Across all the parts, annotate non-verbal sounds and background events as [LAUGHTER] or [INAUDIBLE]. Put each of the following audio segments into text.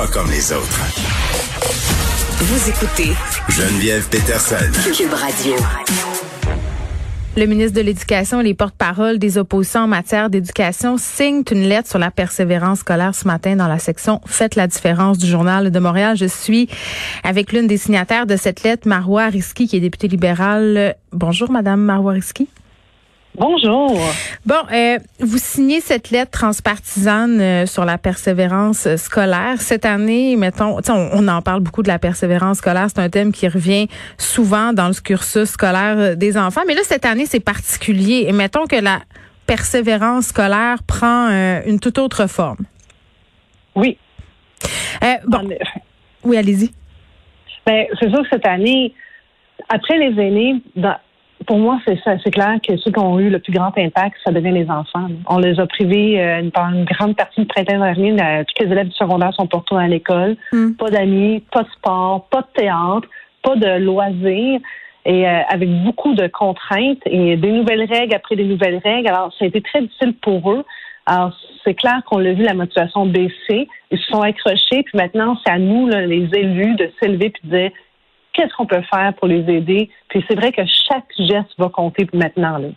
Pas comme les autres. Vous écoutez Geneviève Peterson. Cube Radio. Le ministre de l'Éducation et les porte-parole des oppositions en matière d'éducation signent une lettre sur la persévérance scolaire ce matin dans la section Faites la différence du Journal de Montréal. Je suis avec l'une des signataires de cette lettre, Marois Risky, qui est députée libérale. Bonjour, Madame Marois Risky. Bonjour. Bon, euh, vous signez cette lettre transpartisane euh, sur la persévérance euh, scolaire. Cette année, mettons, on, on, en parle beaucoup de la persévérance scolaire. C'est un thème qui revient souvent dans le cursus scolaire des enfants. Mais là, cette année, c'est particulier. Et mettons que la persévérance scolaire prend une toute autre forme. Oui. bon. Oui, allez-y. Ben, c'est sûr que cette année, après les aînés, dans, pour moi, c'est ça. C'est clair que ceux qui ont eu le plus grand impact, ça devient les enfants. On les a privés euh, pendant une grande partie du printemps dernier. tous les élèves du secondaire sont pour à l'école. Hmm. Pas d'amis, pas de sport, pas de théâtre, pas de loisirs. Et euh, avec beaucoup de contraintes et des nouvelles règles après des nouvelles règles. Alors, ça a été très difficile pour eux. Alors, c'est clair qu'on l'a vu, la motivation baisser. Ils se sont accrochés. Puis maintenant, c'est à nous, les élus, de s'élever puis de dire qu'est-ce qu'on peut faire pour les aider? Puis c'est vrai que chaque geste va compter maintenant. Là.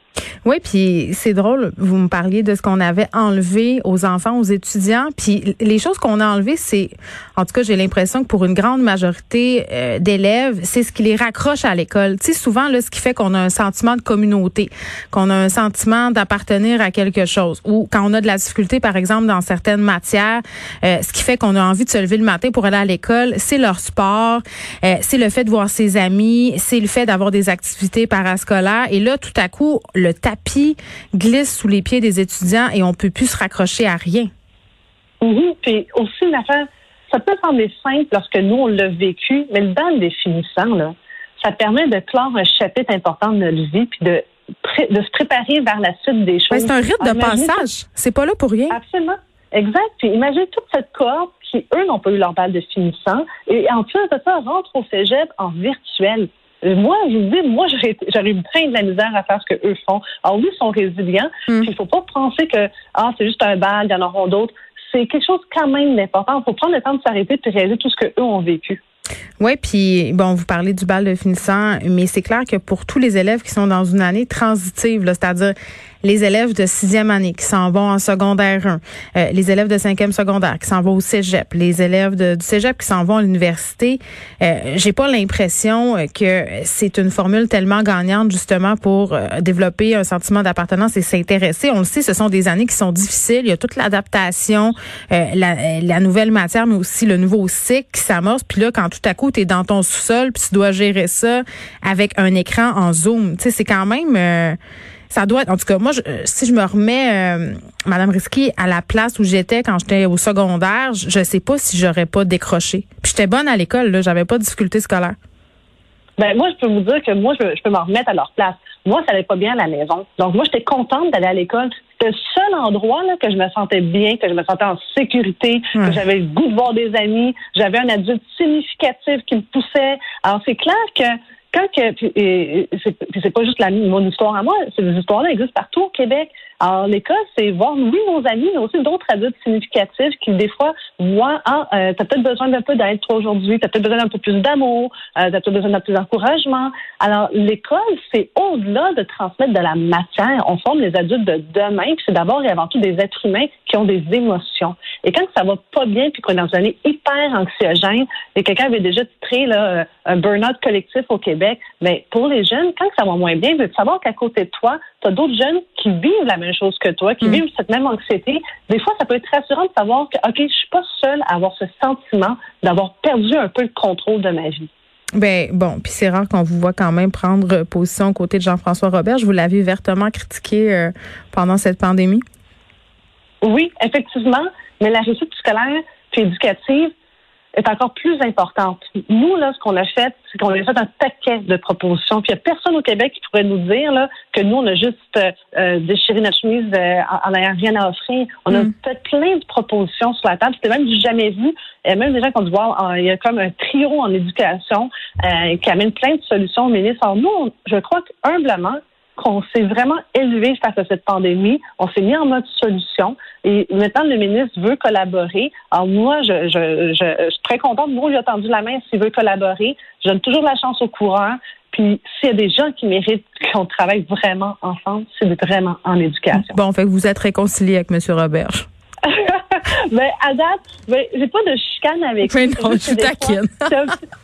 Oui, puis c'est drôle, vous me parliez de ce qu'on avait enlevé aux enfants, aux étudiants, puis les choses qu'on a enlevées, c'est, en tout cas, j'ai l'impression que pour une grande majorité euh, d'élèves, c'est ce qui les raccroche à l'école. Tu sais, souvent, là, ce qui fait qu'on a un sentiment de communauté, qu'on a un sentiment d'appartenir à quelque chose, ou quand on a de la difficulté, par exemple, dans certaines matières, euh, ce qui fait qu'on a envie de se lever le matin pour aller à l'école, c'est leur sport, euh, c'est le fait de voir ses amis, c'est le fait d'avoir des activités parascolaires, et là, tout à coup, le tapis glisse sous les pieds des étudiants et on peut plus se raccrocher à rien. Oui, puis aussi une affaire, ça peut sembler simple lorsque nous on l'a vécu, mais dans le définissant, là, ça permet de clore un chapitre important de notre vie puis de de se préparer vers la suite des choses. c'est un rite de passage. C'est pas là pour rien. Absolument. Exact. Puis imaginez toute cette cohorte qui, eux, n'ont pas eu leur balle de finissant. Et en plus de ça, rentre au cégep en virtuel. Moi, je vous dis, moi, [LAUGHS] j'aurais eu plein de la misère à faire ce qu'eux font. Alors oui, ils sont résilients. Hmm. Puis il faut pas penser que ah, c'est juste un bal, il y en auront d'autres. C'est quelque chose quand même d'important. Il faut prendre le temps de s'arrêter et réaliser tout ce qu'eux ont vécu. Oui, puis bon, vous parlez du bal de finissant, mais c'est clair que pour tous les élèves qui sont dans une année transitive, c'est-à-dire les élèves de sixième année qui s'en vont en secondaire 1, euh, les élèves de cinquième secondaire qui s'en vont au cégep, les élèves de, du cégep qui s'en vont à l'université, euh, j'ai pas l'impression que c'est une formule tellement gagnante justement pour euh, développer un sentiment d'appartenance et s'intéresser. On le sait, ce sont des années qui sont difficiles. Il y a toute l'adaptation, euh, la, la, nouvelle matière, mais aussi le nouveau cycle qui s'amorce. Puis là, quand tout à coup, tu es dans ton sous-sol, puis tu dois gérer ça avec un écran en zoom, tu sais, c'est quand même ça doit être, en tout cas, moi, euh, si je me remets, euh, Madame Risky, à la place où j'étais quand j'étais au secondaire, je, ne sais pas si j'aurais pas décroché. Puis j'étais bonne à l'école, là, j'avais pas de difficultés scolaires. Ben moi, je peux vous dire que moi, je, peux m'en remettre à leur place. Moi, ça allait pas bien à la maison. Donc moi, j'étais contente d'aller à l'école. Le seul endroit là, que je me sentais bien, que je me sentais en sécurité, que j'avais le goût de voir des amis. J'avais un adulte significatif qui me poussait. Alors c'est clair que quand que puis, c'est pas juste la, mon histoire à moi, ces histoires-là existent partout au Québec. Alors l'école, c'est voir oui nos amis, mais aussi d'autres adultes significatifs qui des fois voient ah euh, t'as peut-être besoin d'un peu d'aide toi aujourd'hui, t'as peut-être besoin d'un peu plus d'amour, euh, t'as peut-être besoin d'un peu d'encouragement. Alors l'école, c'est au-delà de transmettre de la matière. On forme les adultes de demain, puis c'est d'abord et avant tout des êtres humains qui ont des émotions. Et quand ça va pas bien, puis qu'on est dans une année hyper anxiogène, et quelqu'un avait déjà titré là, un burn-out collectif au Québec, mais pour les jeunes, quand ça va moins bien, veux savoir qu'à côté de toi, tu as d'autres jeunes qui vivent la même chose que toi, qui mm. vivent cette même anxiété. Des fois, ça peut être rassurant de savoir que, OK, je suis pas seule à avoir ce sentiment d'avoir perdu un peu le contrôle de ma vie. Ben bon, puis c'est rare qu'on vous voit quand même prendre position aux côtés de Jean-François Robert. Je vous l'avais vertement critiqué euh, pendant cette pandémie. Oui, effectivement, mais la réussite scolaire puis éducative, est encore plus importante. Nous, là, ce qu'on a fait, c'est qu'on a fait un paquet de propositions. Puis il n'y a personne au Québec qui pourrait nous dire là, que nous, on a juste euh, euh déchiré notre chemise euh, en n'ayant rien à offrir. On a mm. fait plein de propositions sur la table. C'était même du jamais vu. Et même des gens qui ont dit, voir, il y a comme un trio en éducation euh, qui amène plein de solutions au ministre. Alors nous, je crois que humblement, qu'on s'est vraiment élevé face à cette pandémie. On s'est mis en mode solution. Et maintenant, le ministre veut collaborer. Alors moi, je, je, suis très contente. Moi, j'ai tendu la main s'il veut collaborer. Je donne toujours la chance au courant. Puis s'il y a des gens qui méritent qu'on travaille vraiment ensemble, c'est vraiment en éducation. Bon, fait que vous êtes réconcilié avec M. Roberge. Ben, à date, ben, j'ai pas de chicane avec lui. non, je suis taquine. [LAUGHS] C'est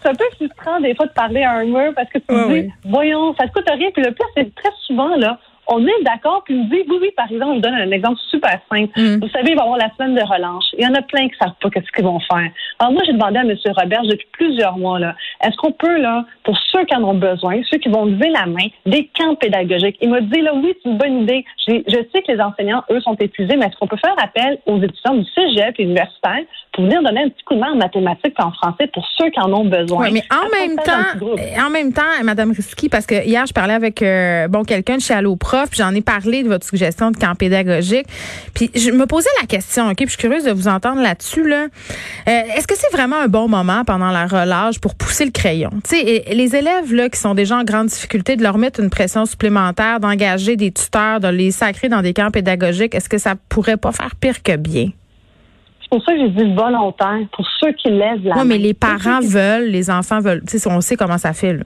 un, peu frustrant des fois de parler à un mur parce que tu dis, voyons, ça te coûte rien. Puis le pire, c'est très souvent, là, on est d'accord, puis nous dit, oui, oui, par exemple, je donne un exemple super simple. Mm. Vous savez, il va y avoir la semaine de relâche. Il y en a plein qui ne savent pas ce qu'ils vont faire. Alors moi, j'ai demandé à M. Robert depuis plusieurs mois, là, est-ce qu'on peut, là, pour ceux qui en ont besoin, ceux qui vont lever la main, des camps pédagogiques? Il m'a dit, là, oui, c'est une bonne idée. Je sais que les enseignants, eux, sont épuisés, mais est-ce qu'on peut faire appel aux étudiants du cégep et universitaire pour venir donner un petit coup de main en mathématiques et en français pour ceux qui en ont besoin? Oui, mais en même temps, en même temps, Mme Risky, parce que hier, je parlais avec, euh, bon, quelqu'un de chez Allo Prof, j'en ai parlé de votre suggestion de camp pédagogique. Puis je me posais la question, OK, puis je suis curieuse de vous entendre là-dessus. Là. Euh, est-ce que c'est vraiment un bon moment pendant la relâche pour pousser le crayon? Tu sais, les élèves là, qui sont déjà en grande difficulté, de leur mettre une pression supplémentaire, d'engager des tuteurs, de les sacrer dans des camps pédagogiques, est-ce que ça pourrait pas faire pire que bien? C'est pour ça que j'ai dit volontaire, pour ceux qui lèvent la Oui, mais les parents veulent, les enfants veulent. Tu sais, on sait comment ça fait, là.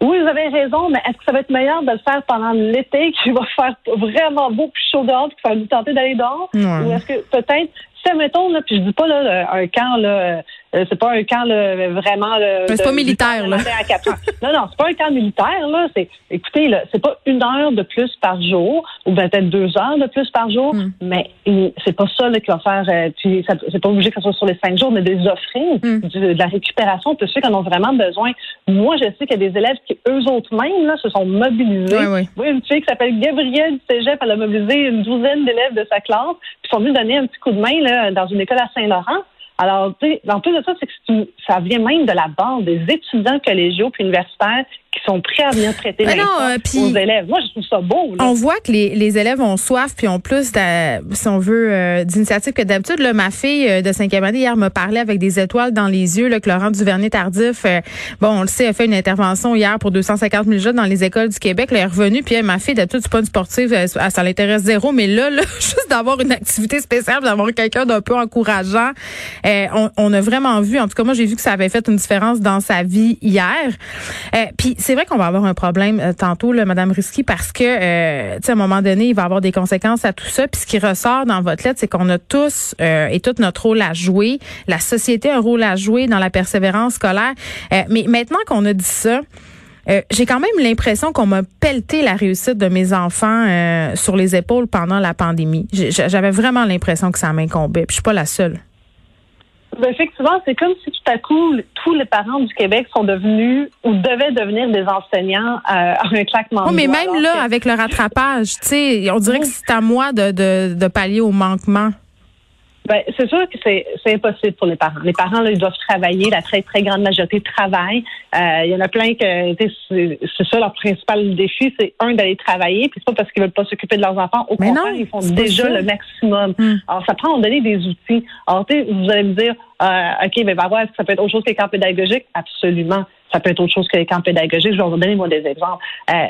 Oui, vous avez raison, mais est-ce que ça va être meilleur de le faire pendant l'été, [LAUGHS] qui va faire vraiment beau puis chaud dehors, puis ça va nous tenter d'aller dehors? Ou est-ce que peut-être, si mettons, là, puis je dis pas là, un camp là, euh, c'est pas un camp là, vraiment. c'est pas militaire là. [LAUGHS] non non, c'est pas un camp militaire là. C'est écoutez là, c'est pas une heure de plus par jour ou peut-être deux heures de plus par jour, mm. mais c'est pas ça là, qui va faire. Euh, c'est pas obligé que ce soit sur les cinq jours, mais des offrir mm. de, la récupération pour ceux qui en ont vraiment besoin. Moi, je sais qu'il y a des élèves qui eux autres mêmes là se sont mobilisés. Oui, oui. une fille qui s'appelle Gabrielle du Cégep, elle a mobilisé une douzaine d'élèves de sa classe, puis sont venus donner un petit coup de main là dans une école à Saint-Laurent. Alors, tu sais, en plus de ça, c'est que ça vient même de la base des étudiants collégiaux puis universitaires qui sont prêts à venir traiter les euh, aux élèves. Moi, je trouve ça beau. On voit que les, les, élèves ont soif puis ont plus, si on veut, euh, d'initiatives que d'habitude. Ma fille euh, de cinquième année hier me parlait avec des étoiles dans les yeux. Là, que Laurent Duvernay-Tardif, bon, on le sait, a fait une intervention hier pour 250 000 jeunes dans les écoles du Québec. elle est revenue. Puis ma fille, d'habitude, c'est pas une sportive, ça l'intéresse zéro. Mais là, là [LAUGHS] juste d'avoir une activité spéciale, d'avoir quelqu'un d'un peu encourageant, on, on, a vraiment vu, en tout cas, moi, j'ai vu que ça avait fait une différence dans sa vie hier. puis c'est vrai qu'on va avoir un problème euh, tantôt, là, Madame Risky, parce que, euh, tu sais, à un moment donné, il va avoir des conséquences à tout ça. Puis ce qui ressort dans votre lettre, c'est qu'on a tous euh, et tout notre rôle à jouer. La société a un rôle à jouer dans la persévérance scolaire. Euh, mais maintenant qu'on a dit ça, j'ai quand même l'impression qu'on m'a pelleté la réussite de mes enfants sur les épaules pendant la pandémie. J'avais vraiment l'impression que ça m'incombait. Puis je suis pas la seule. Ben, effectivement, c'est comme si tout à coup, tous les parents du Québec sont devenus ou devaient devenir des enseignants euh, à un claquement de Mais même là, avec le rattrapage, tu sais, on dirait que c'est à moi de, de, de pallier au manquement. Ben, c'est sûr que c'est, impossible pour les parents. Les parents, là, ils doivent travailler. La très, très grande majorité travaille. Euh, il y en a plein que c'est, ça leur principal défi, c'est un d'aller travailler. Puis c'est pas parce qu'ils veulent pas s'occuper de leurs enfants. Au contraire, ils font déjà le maximum. Hmm. Alors, ça prend à donner des outils. Alors, vous allez me dire, euh, OK, mais va voir, est-ce que ça peut être autre chose que les camps pédagogiques? Absolument. Ça peut être autre chose que les camps pédagogiques. Je vais vous donner, moi, des exemples. Euh,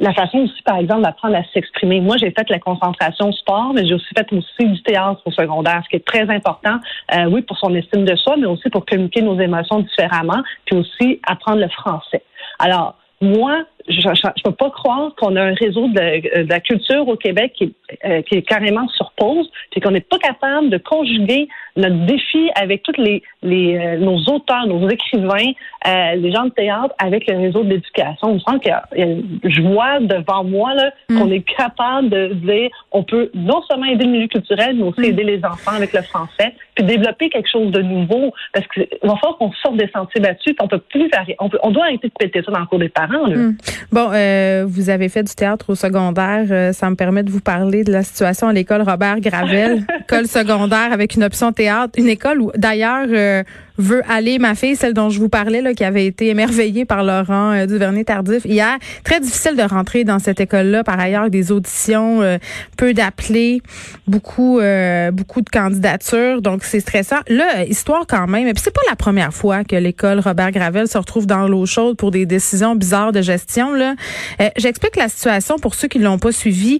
la façon aussi, par exemple, d'apprendre à s'exprimer. Moi, j'ai fait la concentration sport, mais j'ai aussi fait aussi du théâtre au secondaire, ce qui est très important, euh, oui, pour son estime de soi, mais aussi pour communiquer nos émotions différemment, puis aussi apprendre le français. Alors, moi, je ne peux pas croire qu'on a un réseau de, la culture au Québec qui, euh, qui est carrément sur pause, puis qu'on n'est pas capable de conjuguer notre défi avec tous les, les euh, nos auteurs, nos écrivains, euh, les gens de théâtre avec le réseau de l'éducation. On sent qu'il y, a, je vois devant moi là mm. qu'on est capable de dire on peut non seulement aider le milieu culturel, mais aussi mm. aider les enfants avec le français, puis développer quelque chose de nouveau. Parce qu'il va falloir qu'on sorte des sentiers battus, on peut plus on, peut, on doit arrêter de péter ça dans le cours des parents. Là. Mm. Bon, euh, vous avez fait du théâtre au secondaire. Euh, ça me permet de vous parler de la situation à l'école Robert Gravel, [LAUGHS] école secondaire avec une option théâtre, une école où d'ailleurs euh, veut aller. Ma fille, celle dont je vous parlais, là, qui avait été émerveillée par Laurent euh, Duvernay-Tardif hier. Très difficile de rentrer dans cette école-là. Par ailleurs, des auditions, euh, peu d'appelés, beaucoup, euh, beaucoup de candidatures. Donc, c'est stressant. Là, histoire quand même. Et puis, c'est pas la première fois que l'école Robert Gravel se retrouve dans l'eau chaude pour des décisions bizarres de gestion. Là, euh, j'explique la situation pour ceux qui l'ont pas suivi.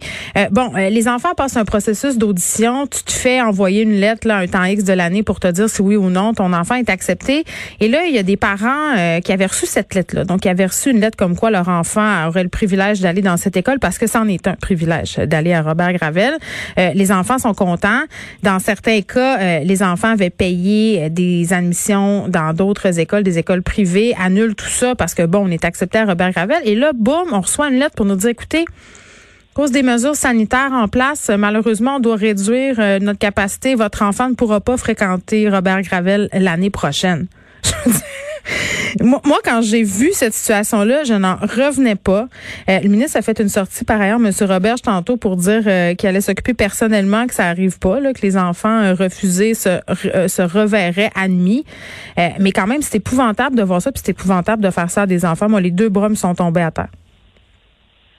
bon, les enfants passent un processus d'audition. Tu te fais envoyer une lettre là, un temps X de l'année pour te dire si oui ou non ton enfant est accepté. Et là, il y a des parents euh, qui avaient reçu cette lettre-là. Donc, qui avaient reçu une lettre comme quoi leur enfant aurait le privilège d'aller dans cette école parce que c'en est un privilège d'aller à Robert Gravel. Euh, les enfants sont contents. Dans certains cas, euh, les enfants avaient payé des admissions dans d'autres écoles, des écoles privées, annulent tout ça parce que bon, on est accepté à Robert Gravel. Et là, boum, on reçoit une lettre pour nous dire, écoutez, à cause des mesures sanitaires en place, malheureusement, on doit réduire euh, notre capacité. Votre enfant ne pourra pas fréquenter Robert Gravel l'année prochaine. [LAUGHS] moi, quand j'ai vu cette situation-là, je n'en revenais pas. Euh, le ministre a fait une sortie par ailleurs, M. Robert, tantôt, pour dire euh, qu'il allait s'occuper personnellement, que ça arrive pas, là, que les enfants refusés se, se reverraient admis. mais quand même, c'est épouvantable de voir ça, puis c'est épouvantable de faire ça à des enfants. Moi, les deux bras sont tombés à terre.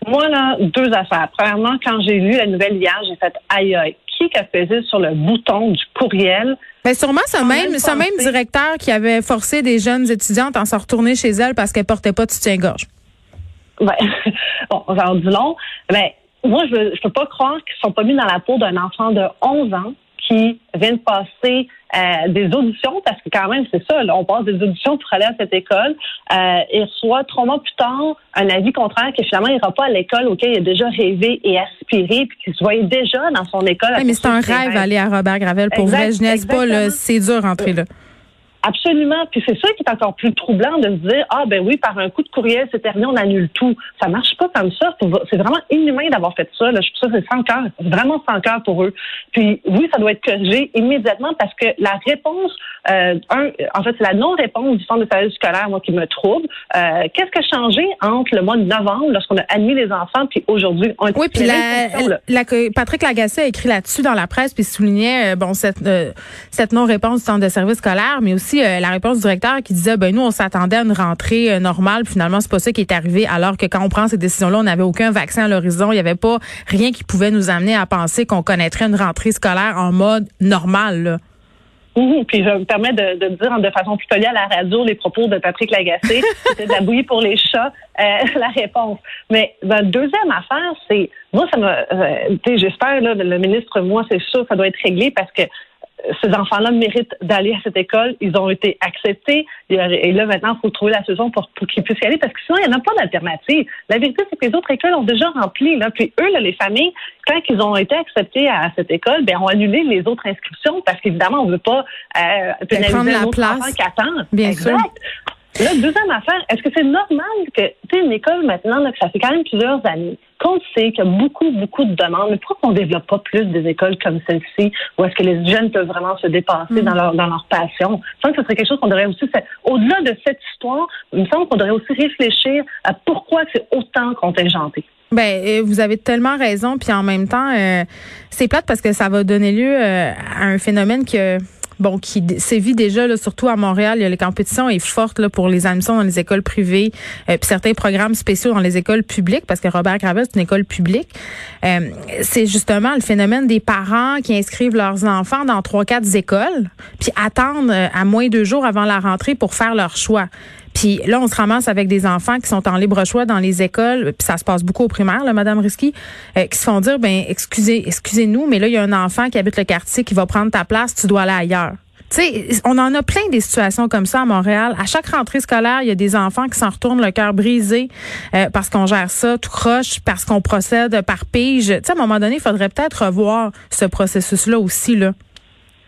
Moi, là, deux affaires. Premièrement, quand j'ai lu la nouvelle hier, j'ai fait aïe aïe. Qui a pesé sur le bouton du courriel? Ben sûrement ce même, ce même directeur qui avait forcé des jeunes étudiantes à se retourner chez elles parce qu'elles portaient pas de soutien-gorge. Ben, [LAUGHS] bon, ça en dit long. Ben, moi, je ne peux pas croire qu'ils sont pas mis dans la peau d'un enfant de 11 ans qui vient de passer euh, des auditions, parce que quand même, c'est ça, on passe des auditions pour aller à cette école, euh, et reçoit trois mois plus tard un avis contraire que finalement, il n'ira pas à l'école auquel il a déjà rêvé et aspiré, puis qu'il se voyait déjà dans son école. mais c'est un rêve aller à Robert Gravel. Pour vrai, je pas, c'est dur rentrer là. Absolument. Puis c'est ça qui est encore plus troublant de se dire ah ben oui par un coup de courriel c'est terminé on annule tout. Ça marche pas comme ça. C'est vraiment inhumain d'avoir fait ça. Là. Je trouve ça c'est sans cœur, vraiment sans cœur pour eux. Puis oui ça doit être corrigé immédiatement parce que la réponse euh, un en fait c'est la non réponse du centre de service scolaire moi qui me trouble. Euh, Qu'est-ce qui a changé entre le mois de novembre lorsqu'on a admis les enfants puis aujourd'hui on oui puis la, la, Patrick Lagacé a écrit là-dessus dans la presse puis soulignait euh, bon cette euh, cette non réponse du centre de service scolaire mais aussi euh, la réponse du directeur qui disait ben nous on s'attendait à une rentrée euh, normale, finalement c'est pas ça qui est arrivé alors que quand on prend ces décisions-là, on n'avait aucun vaccin à l'horizon, il n'y avait pas rien qui pouvait nous amener à penser qu'on connaîtrait une rentrée scolaire en mode normal. Mmh, puis je me permets de, de, dire de façon plus polie à la radio les propos de Patrick Lagacé. [LAUGHS] C'était de la bouillie pour les chats, euh, [LAUGHS] la réponse. Mais la deuxième affaire, c'est moi ça me, j'espère là, le ministre, moi c'est sûr, ça doit être réglé parce que ces enfants-là méritent d'aller à cette école. Ils ont été acceptés. Et là, maintenant, il faut trouver la solution pour, qu'ils puissent y aller parce que sinon, il n'y en a pas d'alternative. La vérité, c'est que les autres écoles ont déjà rempli. Là. Puis eux, là, les familles, quand ils ont été acceptés à cette école, ben, ont annulé les autres inscriptions parce qu'évidemment, on ne veut pas euh, pénaliser la place. qui attendent. Bien exact. Là, deuxième affaire, est-ce que c'est normal que, tu sais, une école maintenant, là, que ça fait quand même plusieurs années, qu'on sait qu'il y a beaucoup, beaucoup de demandes, mais pourquoi on ne développe pas plus des écoles comme celle-ci, où est-ce que les jeunes peuvent vraiment se dépasser dans, leur, dans leur passion? Je pense que ce serait quelque chose qu'on devrait aussi, au-delà de cette histoire, il me semble qu'on devrait aussi réfléchir à pourquoi c'est autant contingenté. Ben, euh, vous avez tellement raison, puis en même temps, euh, c'est plate parce que ça va donner lieu euh, à un phénomène que bon, qui sévit déjà, là, surtout à Montréal. Les compétitions est forte là, pour les admissions dans les écoles privées, euh, puis certains programmes spéciaux dans les écoles publiques, parce que Robert Gravel, c'est une école publique. Euh, c'est justement le phénomène des parents qui inscrivent leurs enfants dans trois, quatre écoles, puis attendent euh, à moins de deux jours avant la rentrée pour faire leur choix. Puis là, on se ramasse avec des enfants qui sont en libre choix dans les écoles, puis ça se passe beaucoup au primaire, là, Madame Risky, euh, qui se font dire, ben excusez, excusez-nous, mais là, il y a un enfant qui habite le quartier qui va prendre ta place, tu dois aller ailleurs. Tu sais, on en a plein des situations comme ça à Montréal. À chaque rentrée scolaire, il y a des enfants qui s'en retournent le cœur brisé euh, parce qu'on gère ça tout croche, parce qu'on procède par pige. Tu sais, à un moment donné, il faudrait peut-être revoir ce processus-là aussi, là.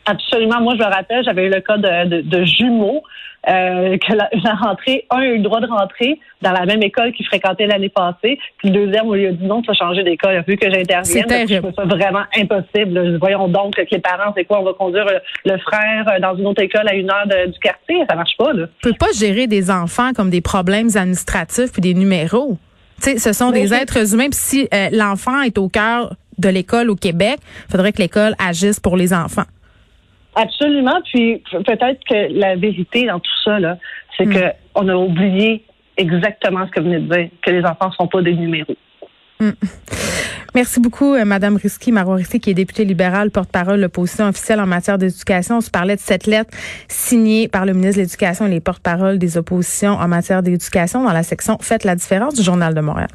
Absolument. Moi, je me rappelle, j'avais eu le cas de, de, jumeaux, euh, que la, rentrée, un a eu le droit de rentrer dans la même école qu'il fréquentait l'année passée, puis le deuxième, on lui a dit non, tu vas changer d'école, vu que j'intervienne. C'est vraiment impossible. Voyons donc que les parents, c'est quoi, on va conduire le frère dans une autre école à une heure du quartier, ça marche pas. Là. On peut pas gérer des enfants comme des problèmes administratifs puis des numéros. sais, ce sont des êtres humains. Si euh, l'enfant est au cœur de l'école au Québec, il faudrait que l'école agisse pour les enfants. Absolument. Puis peut-être que la vérité dans tout ça, là, c'est que on a oublié exactement ce que vous venez de dire, que les enfants ne sont pas des numéros. Merci beaucoup, euh, Madame Risky, Marois Risky, qui est députée libérale, porte-parole de l'opposition officielle en matière d'éducation. On se parlait de cette lettre signée par le ministre de l'Éducation et les porte-paroles des oppositions en matière d'éducation dans la section Faites la différence du Journal de Montréal.